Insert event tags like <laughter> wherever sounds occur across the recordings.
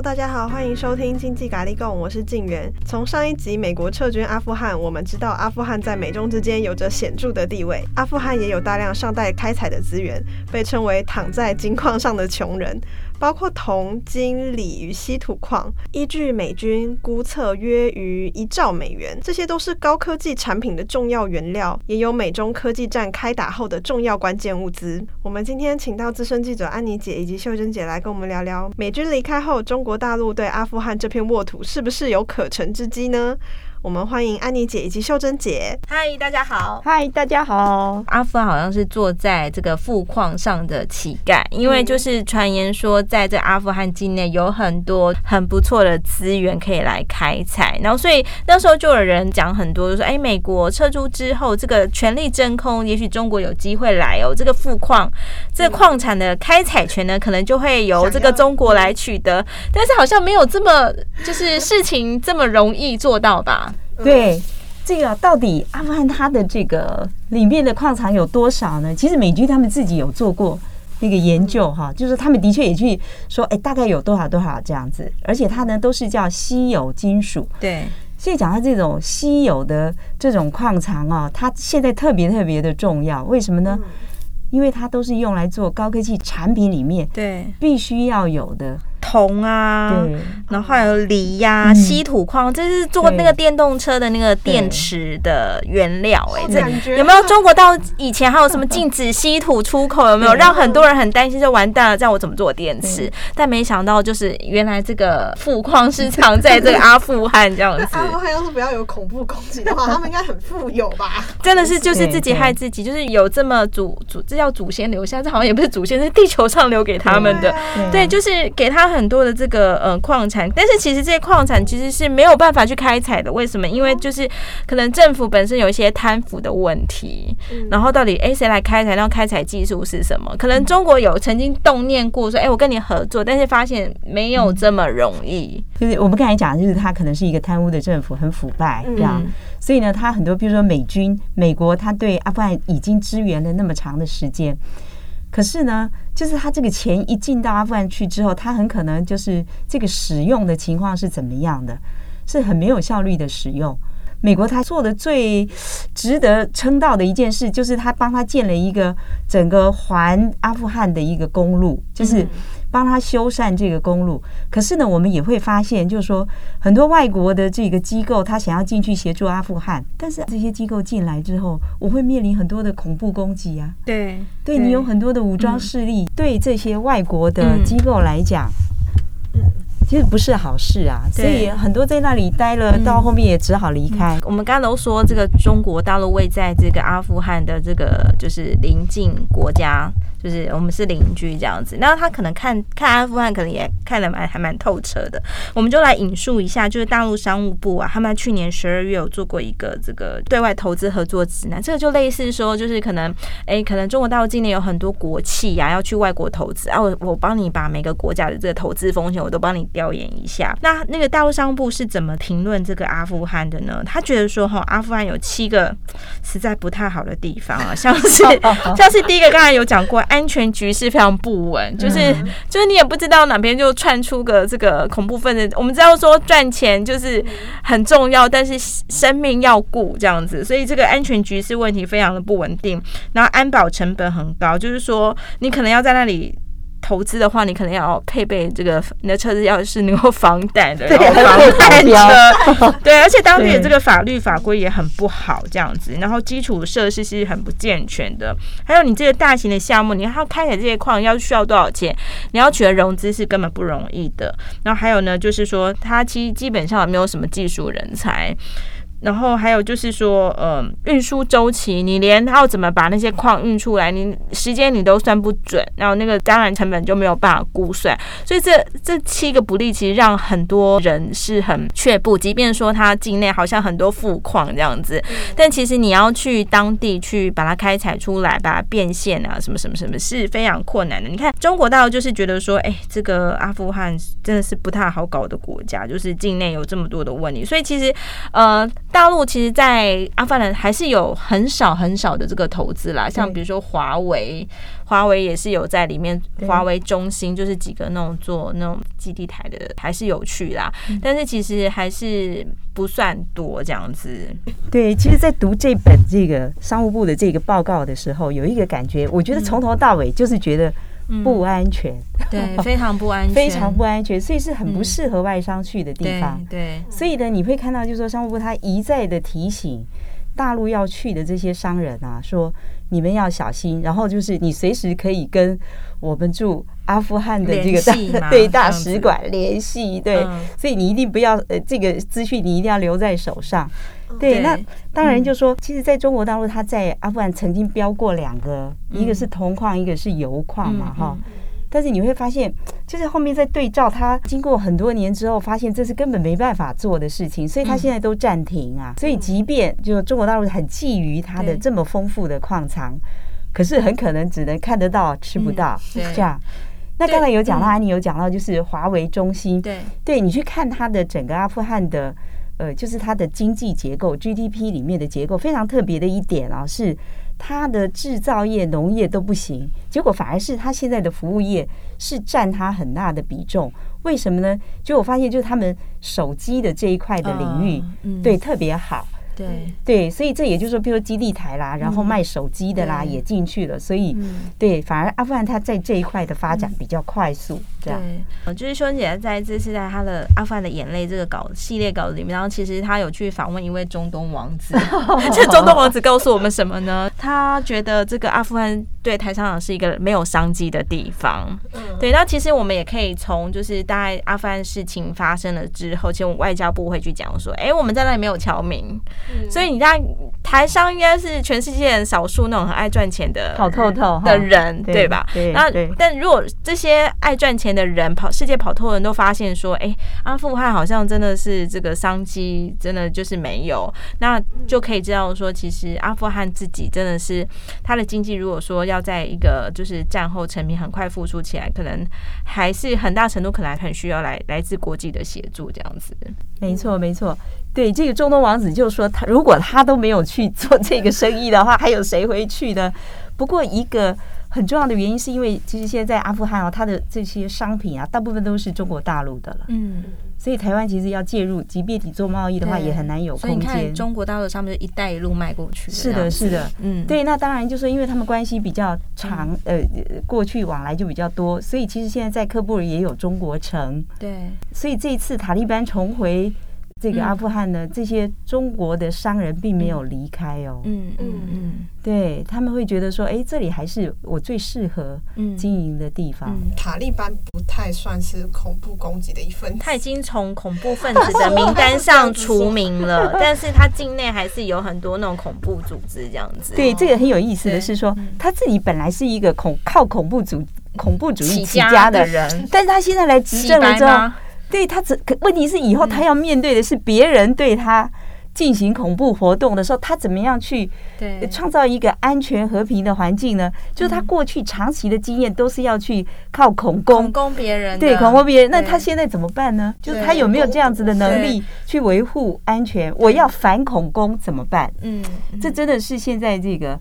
大家好，欢迎收听经济咖喱贡，我是静媛。从上一集美国撤军阿富汗，我们知道阿富汗在美中之间有着显著的地位，阿富汗也有大量尚待开采的资源，被称为躺在金矿上的穷人。包括铜、金、锂与稀土矿，依据美军估测约于一兆美元，这些都是高科技产品的重要原料，也有美中科技战开打后的重要关键物资。我们今天请到资深记者安妮姐以及秀珍姐来跟我们聊聊，美军离开后，中国大陆对阿富汗这片沃土是不是有可乘之机呢？我们欢迎安妮姐以及秀珍姐。嗨，大家好！嗨，大家好！阿富汗好像是坐在这个富矿上的乞丐，因为就是传言说，在这阿富汗境内有很多很不错的资源可以来开采，然后所以那时候就有人讲很多，就说哎，美国撤出之后，这个权力真空，也许中国有机会来哦，这个富矿，这个矿产的开采权呢，可能就会由这个中国来取得，但是好像没有这么就是事情这么容易做到吧？对，这个到底阿富汗它的这个里面的矿藏有多少呢？其实美军他们自己有做过那个研究哈，就是他们的确也去说，哎，大概有多少多少这样子，而且它呢都是叫稀有金属。对，所以讲到这种稀有的这种矿藏啊，它现在特别特别的重要，为什么呢？因为它都是用来做高科技产品里面对必须要有的。铜啊，然后还有锂呀、啊、稀土矿，这是做那个电动车的那个电池的原料。哎，这有没有中国到以前还有什么禁止稀土出口？有没有 <laughs> 让很多人很担心？就完蛋了，这样我怎么做电池？但没想到，就是原来这个富矿是藏在这个阿富汗这样子。<laughs> 阿富汗要是不要有恐怖攻击的话，<laughs> 他们应该很富有吧？真的是就是自己害自己，就是有这么祖祖，这叫祖先留下，这好像也不是祖先，是地球上留给他们的。对，就是给他很。很多的这个呃矿产，但是其实这些矿产其实是没有办法去开采的。为什么？因为就是可能政府本身有一些贪腐的问题。然后到底哎谁来开采？然后开采技术是什么？可能中国有曾经动念过说，哎我跟你合作，但是发现没有这么容易。就是我们刚才讲，就是他可能是一个贪污的政府，很腐败这样。所以呢，他很多比如说美军、美国，他对阿富汗已经支援了那么长的时间。可是呢，就是他这个钱一进到阿富汗去之后，他很可能就是这个使用的情况是怎么样的，是很没有效率的使用。美国他做的最值得称道的一件事，就是他帮他建了一个整个环阿富汗的一个公路，就是。帮他修缮这个公路，可是呢，我们也会发现，就是说很多外国的这个机构，他想要进去协助阿富汗，但是这些机构进来之后，我会面临很多的恐怖攻击啊。对，对你有很多的武装势力，嗯、对这些外国的机构来讲，嗯，其实不是好事啊。所以很多在那里待了，到后面也只好离开。我们刚刚都说，这个中国大陆位在这个阿富汗的这个就是邻近国家。就是我们是邻居这样子，那他可能看看阿富汗，可能也看得蛮还蛮透彻的。我们就来引述一下，就是大陆商务部啊，他们去年十二月有做过一个这个对外投资合作指南，这个就类似说，就是可能哎、欸，可能中国大陆今年有很多国企呀、啊、要去外国投资啊，我我帮你把每个国家的这个投资风险我都帮你调研一下。那那个大陆商务部是怎么评论这个阿富汗的呢？他觉得说哈，阿富汗有七个实在不太好的地方啊，像是 <laughs> 像是第一个刚才有讲过。安全局势非常不稳，就是就是你也不知道哪边就窜出个这个恐怖分子。我们知道说赚钱就是很重要，但是生命要顾这样子，所以这个安全局势问题非常的不稳定。然后安保成本很高，就是说你可能要在那里。投资的话，你可能要配备这个，你的车子要是能够防弹的，<laughs> 然后防弹车，对，而且当地的这个法律法规也很不好，这样子，然后基础设施是很不健全的，还有你这个大型的项目，你要开采这些矿要需要多少钱？你要取得融资是根本不容易的。然后还有呢，就是说它其实基本上没有什么技术人才。然后还有就是说，呃，运输周期，你连要怎么把那些矿运出来，你时间你都算不准，然后那个当然成本就没有办法估算，所以这这七个不利，其实让很多人是很却步。即便说它境内好像很多富矿这样子，但其实你要去当地去把它开采出来，把它变现啊，什么什么什么，是非常困难的。你看中国大陆就是觉得说，哎，这个阿富汗真的是不太好搞的国家，就是境内有这么多的问题，所以其实，呃。大陆其实，在阿富汗还是有很少很少的这个投资啦，像比如说华为，华为也是有在里面，华为中心就是几个那种做那种基地台的，还是有去啦。但是其实还是不算多这样子。对，其实，在读这本这个商务部的这个报告的时候，有一个感觉，我觉得从头到尾就是觉得。不安全，嗯，<laughs> 对，非常不安全，非常不安全，所以是很不适合外商去的地方。嗯、对，对，所以呢，你会看到，就是说商务部他一再的提醒大陆要去的这些商人啊，说你们要小心，然后就是你随时可以跟我们驻阿富汗的这个大 <laughs> 对大使馆联系，对，嗯、所以你一定不要呃这个资讯你一定要留在手上。对，那当然就说，其实在中国大陆，他在阿富汗曾经标过两个，嗯、一个是铜矿，一个是油矿嘛，哈、嗯。但是你会发现，就是后面在对照他经过很多年之后，发现这是根本没办法做的事情，所以他现在都暂停啊。所以即便就中国大陆很觊觎它的这么丰富的矿藏，可是很可能只能看得到吃不到，这样。那刚才有讲到，安妮有讲到，就是华为中心，对，对你去看它的整个阿富汗的。呃，就是它的经济结构，GDP 里面的结构非常特别的一点啊，是它的制造业、农业都不行，结果反而是它现在的服务业是占它很大的比重。为什么呢？就我发现，就是他们手机的这一块的领域，对，特别好。对对，所以这也就是说，比如说基地台啦，然后卖手机的啦，也进去了。所以对，反而阿富汗它在这一块的发展比较快速。这样，对，就是修姐在这次在她的《阿富汗的眼泪》这个稿系列稿里面，然后其实她有去访问一位中东王子。<laughs> 这中东王子告诉我们什么呢？他觉得这个阿富汗对台商讲是一个没有商机的地方。对，那其实我们也可以从就是大概阿富汗事情发生了之后，其实我们外交部会去讲说，哎，我们在那里没有侨民。所以你在台商应该是全世界少数那种很爱赚钱的好透透的人，对吧？那但如果这些爱赚钱的人跑世界跑透的人都发现说，哎，阿富汗好像真的是这个商机真的就是没有，那就可以知道说，其实阿富汗自己真的是他的经济，如果说要在一个就是战后成品很快复苏起来，可能还是很大程度可能还很需要来来自国际的协助这样子。没错，没错。对，这个中东王子就说，他如果他都没有去做这个生意的话，还有谁会去呢？不过一个很重要的原因，是因为其实现在在阿富汗啊，它的这些商品啊，大部分都是中国大陆的了。嗯，所以台湾其实要介入，即便你做贸易的话，也很难有空间。中国大陆上面就一带一路卖过去。是的，是的，嗯，对。那当然就是因为他们关系比较长，呃，过去往来就比较多，所以其实现在在喀布尔也有中国城。对，所以这一次塔利班重回。这个阿富汗呢，这些中国的商人并没有离开哦。嗯嗯嗯，对他们会觉得说，哎，这里还是我最适合经营的地方。塔利班不太算是恐怖攻击的一份，他已经从恐怖分子的名单上除名了，<laughs> 但是他境内还是有很多那种恐怖组织这样子。对，这个很有意思的是说，他自己本来是一个恐靠恐怖主恐怖主义起家的人，但是他现在来执政了之后。对他只可问题是以后他要面对的是别人对他进行恐怖活动的时候，他怎么样去创造一个安全和平的环境呢？就是他过去长期的经验都是要去靠恐攻，恐攻别人，对恐攻别人。那他现在怎么办呢？就是他有没有这样子的能力去维护安全？我要反恐攻怎么办？嗯，这真的是现在这个。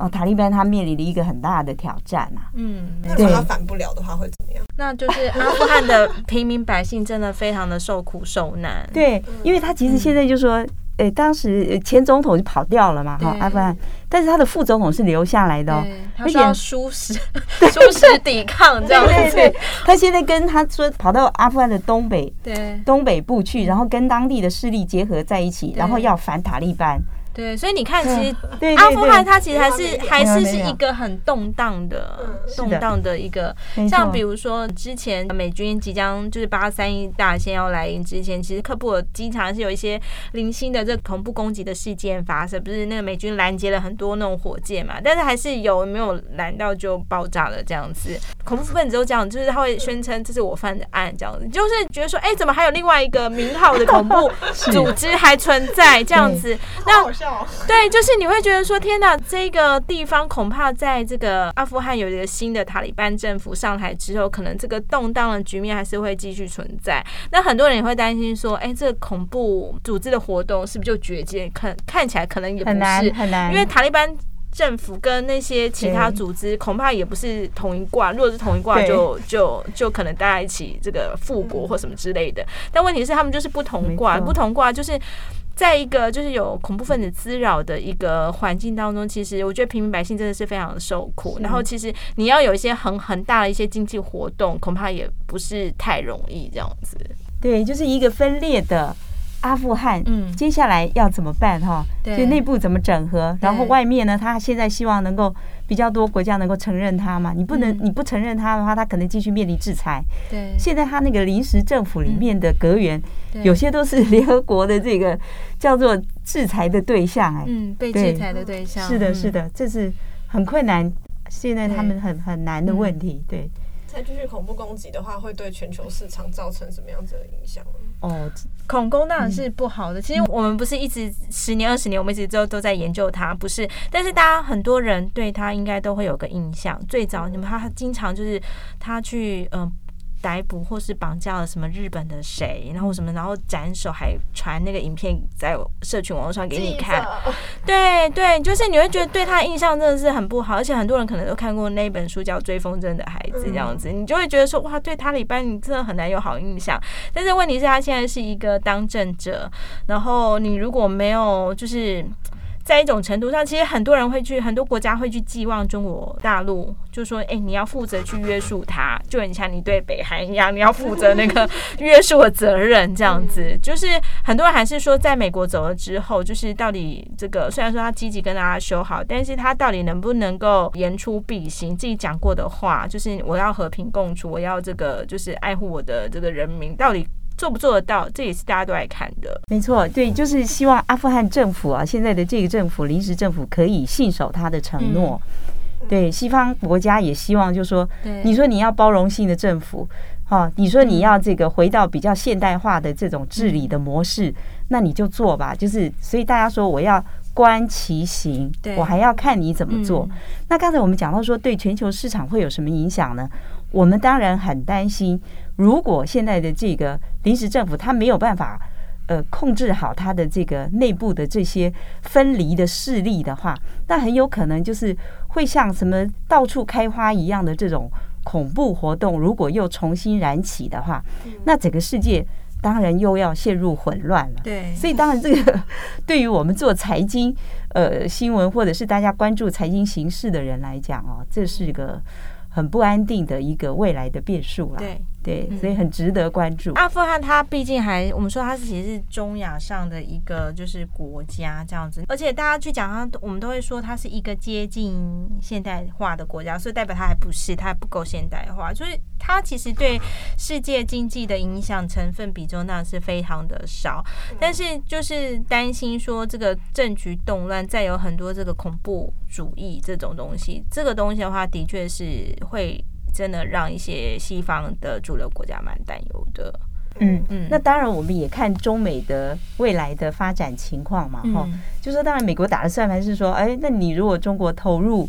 哦，塔利班他面临了一个很大的挑战啊。嗯，那如果他反不了的话，会怎么样？那就是阿富汗的平民百姓真的非常的受苦受难。对，因为他其实现在就说，诶，当时前总统就跑掉了嘛，哈，阿富汗，但是他的副总统是留下来的哦，他需要舒适、<laughs> 舒适抵抗这样子。对对，他现在跟他说跑到阿富汗的东北，对，东北部去，然后跟当地的势力结合在一起，然后要反塔利班。对，所以你看，其实阿富汗它其实还是还是是一个很动荡的、动荡的一个。像比如说，之前美军即将就是八三一大限要来临之前，其实喀布尔经常是有一些零星的这恐怖攻击的事件发生，不是那个美军拦截了很多那种火箭嘛，但是还是有没有拦到就爆炸了这样子。恐怖分子都这样，就是他会宣称这是我犯的案，这样子，就是觉得说，哎、欸，怎么还有另外一个名号的恐怖组织还存在这样子？那。对，就是你会觉得说，天哪，这个地方恐怕在这个阿富汗有一个新的塔利班政府上台之后，可能这个动荡的局面还是会继续存在。那很多人也会担心说，哎、欸，这个恐怖组织的活动是不是就绝迹？看看起来可能也不是，很难，很难，因为塔利班。政府跟那些其他组织恐怕也不是同一挂，如果是同一挂，就就就可能大家一起这个复国或什么之类的。但问题是，他们就是不同挂，不同挂就是在一个就是有恐怖分子滋扰的一个环境当中，其实我觉得平民百姓真的是非常的受苦。然后，其实你要有一些很很大的一些经济活动，恐怕也不是太容易这样子。对，就是一个分裂的。阿富汗，嗯，接下来要怎么办哈？对，就内部怎么整合，然后外面呢？他现在希望能够比较多国家能够承认他嘛？你不能，你不承认他的话，他可能继续面临制裁。对，现在他那个临时政府里面的阁员，有些都是联合国的这个叫做制裁的对象，哎，嗯，被制裁的对象，是的，是的，这是很困难，现在他们很很难的问题，对。再继续恐怖攻击的话，会对全球市场造成什么样子的影响呢？哦，恐攻当然是不好的。其实我们不是一直十年、二十年，我们一直都都在研究它，不是。但是大家很多人对他应该都会有个印象。最早你们他经常就是他去嗯。逮捕或是绑架了什么日本的谁，然后什么，然后斩首，还传那个影片在社群网络上给你看。对对，就是你会觉得对他的印象真的是很不好，而且很多人可能都看过那本书叫《追风筝的孩子》这样子，你就会觉得说哇，对塔利班你真的很难有好印象。但是问题是，他现在是一个当政者，然后你如果没有就是。在一种程度上，其实很多人会去，很多国家会去寄望中国大陆，就说：“哎、欸，你要负责去约束他，就很像你对北韩一样，你要负责那个约束的责任。”这样子，就是很多人还是说，在美国走了之后，就是到底这个虽然说他积极跟大家修好，但是他到底能不能够言出必行？自己讲过的话，就是我要和平共处，我要这个就是爱护我的这个人民，到底。做不做得到，这也是大家都爱看的。没错，对，就是希望阿富汗政府啊，现在的这个政府临时政府可以信守他的承诺。嗯、对，西方国家也希望，就是说，对你说你要包容性的政府，哈，你说你要这个回到比较现代化的这种治理的模式，嗯、那你就做吧。就是，所以大家说我要观其行，对我还要看你怎么做。嗯、那刚才我们讲到说，对全球市场会有什么影响呢？我们当然很担心，如果现在的这个临时政府他没有办法呃控制好他的这个内部的这些分离的势力的话，那很有可能就是会像什么到处开花一样的这种恐怖活动，如果又重新燃起的话，那整个世界当然又要陷入混乱了。对，所以当然这个 <laughs> 对于我们做财经呃新闻或者是大家关注财经形势的人来讲哦，这是一个。很不安定的一个未来的变数了。对。对，所以很值得关注。阿富汗它毕竟还，我们说它是其实是中亚上的一个就是国家这样子，而且大家去讲它，我们都会说它是一个接近现代化的国家，所以代表它还不是，它还不够现代化，所以它其实对世界经济的影响成分比重那是非常的少。但是就是担心说这个政局动乱，再有很多这个恐怖主义这种东西，这个东西的话，的确是会。真的让一些西方的主流国家蛮担忧的。嗯嗯，那当然我们也看中美的未来的发展情况嘛，哈、嗯，就说当然美国打的算盘是说，哎，那你如果中国投入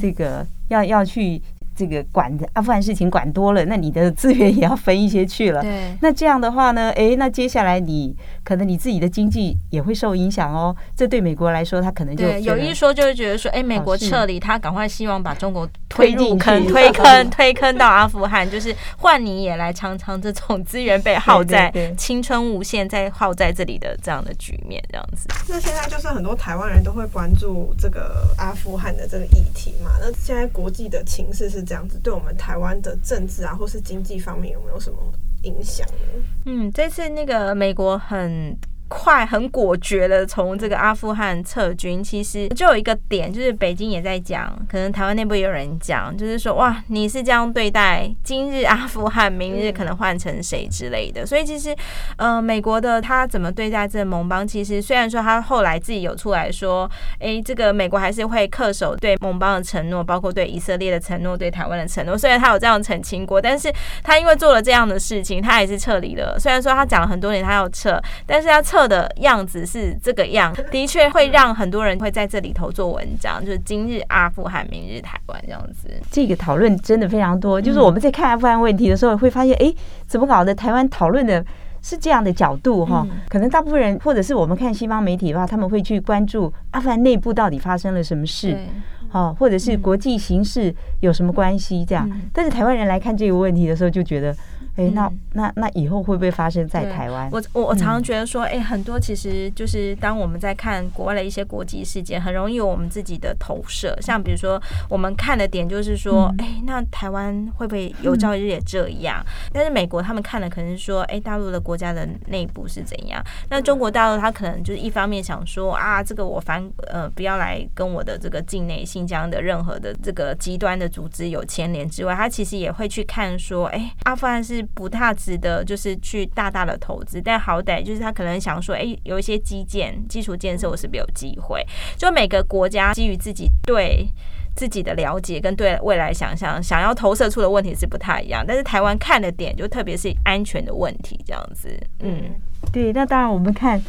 这个要要去。这个管阿富汗事情管多了，那你的资源也要分一些去了。对，那这样的话呢？哎，那接下来你可能你自己的经济也会受影响哦。这对美国来说，他可能就有一说，就会觉得说，哎，美国撤离，他赶快希望把中国推入坑，推坑，推坑到阿富汗，就是换你也来尝尝这种资源被耗在青春无限，在耗在这里的这样的局面，这样子。那现在就是很多台湾人都会关注这个阿富汗的这个议题嘛？那现在国际的情势是？这样子对我们台湾的政治啊，或是经济方面有没有什么影响呢？嗯，这次那个美国很快、很果决的从这个阿富汗撤军，其实就有一个点，就是北京也在讲，可能台湾内部也有人讲，就是说哇，你是这样对待今日阿富汗，明日可能换成谁之类的。所以其实，呃，美国的他怎么对待这个盟邦，其实虽然说他后来自己有出来说，哎，这个美国还是会恪守对盟邦的承诺，包括对以色列的承诺、对台湾的承诺。虽然他有这样澄清过，但是他因为做了这样的事情，他还是撤离了。虽然说他讲了很多年他要撤，但是他撤。的样子是这个样，<laughs> 的确会让很多人会在这里头做文章，就是今日阿富汗，明日台湾这样子。这个讨论真的非常多，就是我们在看阿富汗问题的时候，会发现，哎，怎么搞的？台湾讨论的是这样的角度哈？可能大部分人，或者是我们看西方媒体的话，他们会去关注阿富汗内部到底发生了什么事，哦，或者是国际形势有什么关系这样。但是台湾人来看这个问题的时候，就觉得。哎，那那那以后会不会发生在台湾？我我我常常觉得说，哎，很多其实就是当我们在看国外的一些国际事件，很容易有我们自己的投射。像比如说，我们看的点就是说，哎，那台湾会不会有朝一日也这样？但是美国他们看的可能是说，哎，大陆的国家的内部是怎样？那中国大陆他可能就是一方面想说，啊，这个我反呃不要来跟我的这个境内新疆的任何的这个极端的组织有牵连之外，他其实也会去看说，哎，阿富汗是。不太值得，就是去大大的投资，但好歹就是他可能想说，哎、欸，有一些基建、基础建设，我是不是有机会？就每个国家基于自己对自己的了解跟对未来想象，想要投射出的问题是不太一样。但是台湾看的点，就特别是安全的问题，这样子。嗯，对。那当然，我们看，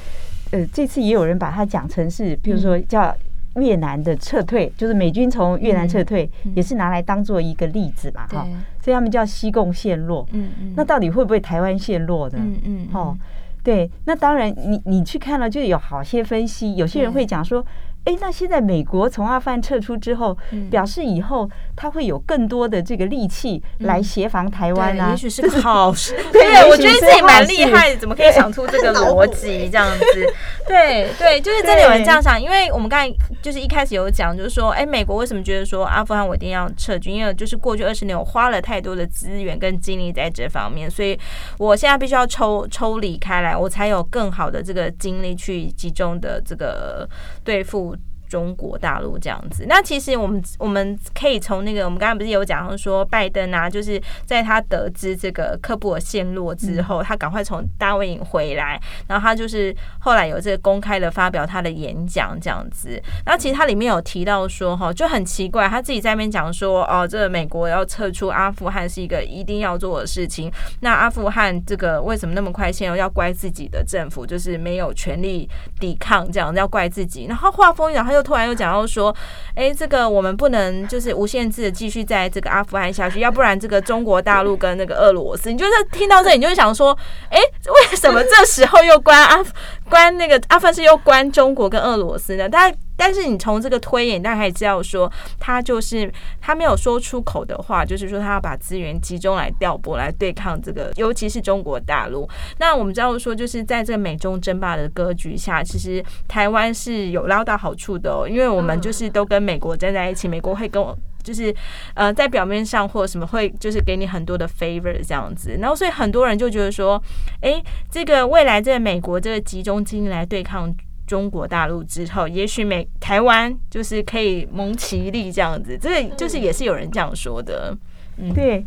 呃，这次也有人把它讲成是，比如说叫。越南的撤退，就是美军从越南撤退，也是拿来当做一个例子嘛，哈，所以他们叫西贡陷落。嗯嗯，那到底会不会台湾陷落呢？嗯嗯，哦，对，那当然，你你去看了，就有好些分析，有些人会讲说。哎，那现在美国从阿富汗撤出之后，表示以后他会有更多的这个力气来协防台湾啊，也许是个好事。<laughs> 对，我觉得自己蛮厉害的，怎么可以想出这个逻辑这样子？对对，就是真的有人这样想，因为我们刚才就是一开始有讲，就是说，哎，美国为什么觉得说阿富汗我一定要撤军？因为就是过去二十年我花了太多的资源跟精力在这方面，所以我现在必须要抽抽离开来，我才有更好的这个精力去集中的这个对付。中国大陆这样子，那其实我们我们可以从那个，我们刚刚不是有讲说，拜登啊，就是在他得知这个科布尔陷落之后，他赶快从大卫营回来，然后他就是后来有这个公开的发表他的演讲这样子。那其实他里面有提到说，哈，就很奇怪，他自己在那边讲说，哦，这个美国要撤出阿富汗是一个一定要做的事情。那阿富汗这个为什么那么快陷入？要怪自己的政府，就是没有权力抵抗，这样要怪自己。然后话锋一转，他又。突然又讲到说，哎、这个我们不能就是无限制的继续在这个阿富汗下去，要不然这个中国大陆跟那个俄罗斯，你就是听到这里，你就会想说，哎、为什么这时候又关阿关那个阿富汗是又关中国跟俄罗斯呢？但但是你从这个推演，大家也知道说，他就是他没有说出口的话，就是说他要把资源集中来调拨来对抗这个，尤其是中国大陆。那我们知道说，就是在这个美中争霸的格局下，其实台湾是有捞到好处的哦，因为我们就是都跟美国站在一起，美国会跟我就是呃在表面上或者什么会就是给你很多的 favor 这样子，然后所以很多人就觉得说，哎，这个未来这个美国这个集中精力来对抗。中国大陆之后，也许美台湾就是可以蒙其利这样子，这个就是也是有人这样说的。嗯，对，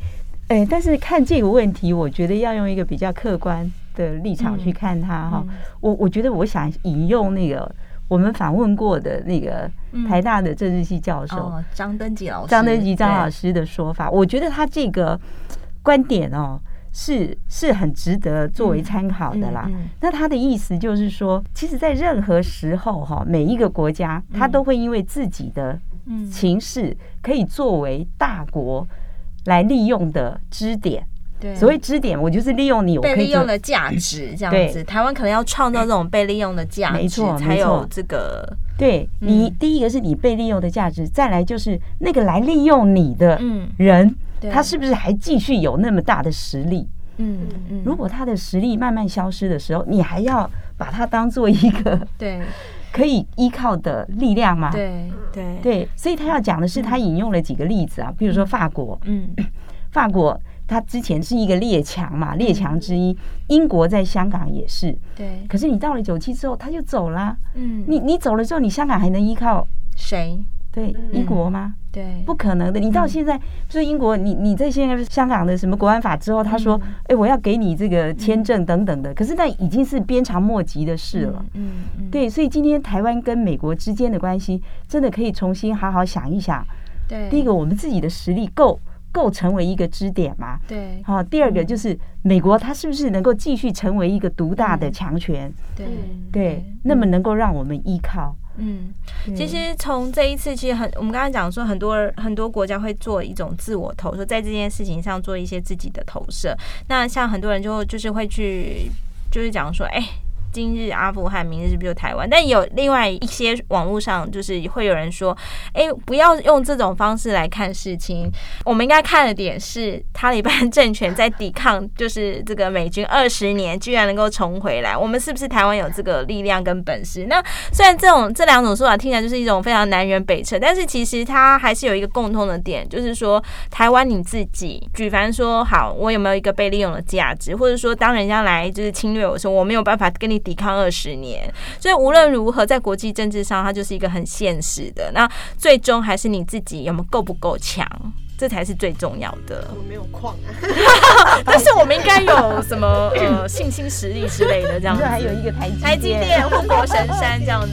哎，但是看这个问题，我觉得要用一个比较客观的立场去看它哈。我我觉得我想引用那个我们访问过的那个台大的政治系教授张登吉老师，张登吉张老师的说法，我觉得他这个观点哦。是是很值得作为参考的啦。那他的意思就是说，其实，在任何时候哈，每一个国家他都会因为自己的情势，可以作为大国来利用的支点。对，所谓支点，我就是利用你，我可以被利用的价值 <clears throat> 这样子。台湾可能要创造这种被利用的价值，没错，才有这个。对你，第一个是你被利用的价值，再来就是那个来利用你的人。他是不是还继续有那么大的实力？嗯嗯，如果他的实力慢慢消失的时候，你还要把他当做一个 <laughs> 对可以依靠的力量吗？对对对，所以他要讲的是，他引用了几个例子啊，比如说法国，嗯，法国他之前是一个列强嘛，列强之一。英国在香港也是，对。可是你到了九七之后，他就走了。嗯，你你走了之后，你香港还能依靠谁？对，英国吗？对，不可能的。你到现在，就是英国，你你在现在香港的什么国安法之后，他说，哎，我要给你这个签证等等的。可是那已经是鞭长莫及的事了。嗯嗯，对，所以今天台湾跟美国之间的关系，真的可以重新好好想一想。对，第一个，我们自己的实力够够成为一个支点嘛？对。好，第二个就是美国，它是不是能够继续成为一个独大的强权？对对，那么能够让我们依靠。嗯，其实从这一次，其实很，我们刚才讲说，很多很多国家会做一种自我投射，在这件事情上做一些自己的投射。那像很多人就就是会去，就是讲说，哎。今日阿富汗，明日是不是就台湾？但有另外一些网络上，就是会有人说：“哎，不要用这种方式来看事情。我们应该看的点是，塔利班政权在抵抗，就是这个美军二十年，居然能够重回来。我们是不是台湾有这个力量跟本事？那虽然这种这两种说法听起来就是一种非常南辕北辙，但是其实它还是有一个共通的点，就是说台湾你自己，举凡说好，我有没有一个被利用的价值，或者说当人家来就是侵略我说，我没有办法跟你。抵抗二十年，所以无论如何，在国际政治上，它就是一个很现实的。那最终还是你自己有没有够不够强，这才是最重要的。我们没有矿啊，<laughs> 但是我们应该有什么呃信心实力之类的，这样子。<laughs> 还有一个台积台积电、护国神山这样子。